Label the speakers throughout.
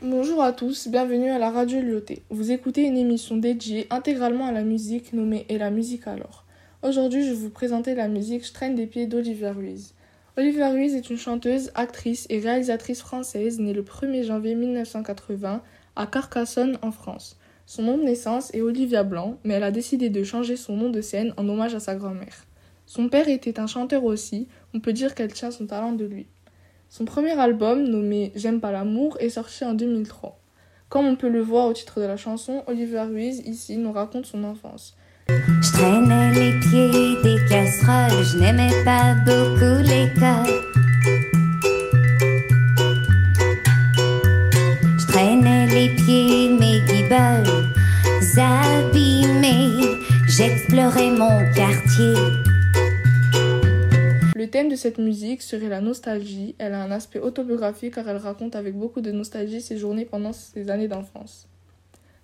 Speaker 1: Bonjour à tous, bienvenue à la radio Lyoté. Vous écoutez une émission dédiée intégralement à la musique nommée Et la musique alors. Aujourd'hui, je vais vous présenter la musique Je traîne des pieds d'Olivia Ruiz. Olivia Ruiz est une chanteuse, actrice et réalisatrice française née le 1er janvier 1980 à Carcassonne en France. Son nom de naissance est Olivia Blanc, mais elle a décidé de changer son nom de scène en hommage à sa grand-mère. Son père était un chanteur aussi, on peut dire qu'elle tient son talent de lui. Son premier album, nommé J'aime pas l'amour, est sorti en 2003. Comme on peut le voir au titre de la chanson, Olivia Ruiz, ici, nous raconte son enfance.
Speaker 2: Je n'aimais pas beaucoup l'école. Je traînais les pieds, mes guibolles abîmés, j'explorais mon quartier.
Speaker 1: Le thème de cette musique serait la nostalgie. Elle a un aspect autobiographique car elle raconte avec beaucoup de nostalgie ses journées pendant ses années d'enfance.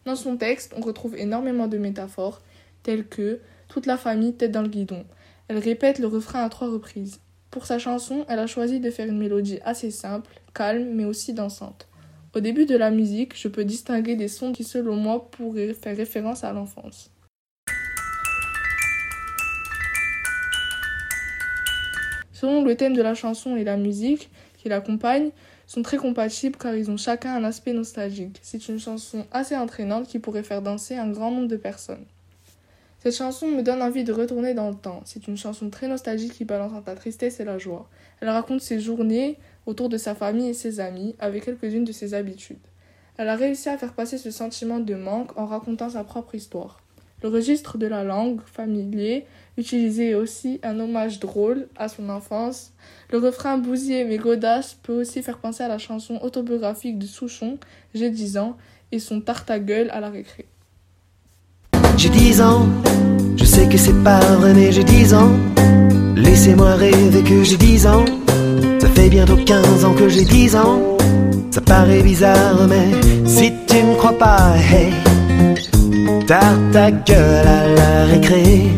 Speaker 1: Dans son texte, on retrouve énormément de métaphores telles que toute la famille tête dans le guidon. Elle répète le refrain à trois reprises. Pour sa chanson, elle a choisi de faire une mélodie assez simple, calme, mais aussi dansante. Au début de la musique, je peux distinguer des sons qui, selon moi, pourraient faire référence à l'enfance. Selon le thème de la chanson et la musique qui l'accompagne, sont très compatibles car ils ont chacun un aspect nostalgique. C'est une chanson assez entraînante qui pourrait faire danser un grand nombre de personnes. Cette chanson me donne envie de retourner dans le temps. C'est une chanson très nostalgique qui balance entre la tristesse et la joie. Elle raconte ses journées autour de sa famille et ses amis, avec quelques-unes de ses habitudes. Elle a réussi à faire passer ce sentiment de manque en racontant sa propre histoire. Le registre de la langue, familier, utilisé aussi un hommage drôle à son enfance. Le refrain bousillé mais godasse peut aussi faire penser à la chanson autobiographique de Souchon, J'ai 10 ans, et son tarte à gueule à la récré.
Speaker 3: J'ai 10 ans, je sais que c'est pas vrai, mais j'ai 10 ans. Laissez-moi rêver que j'ai 10 ans. Ça fait bientôt 15 ans que j'ai 10 ans. Ça paraît bizarre, mais si tu me crois pas, hey, tarte ta gueule à la récré.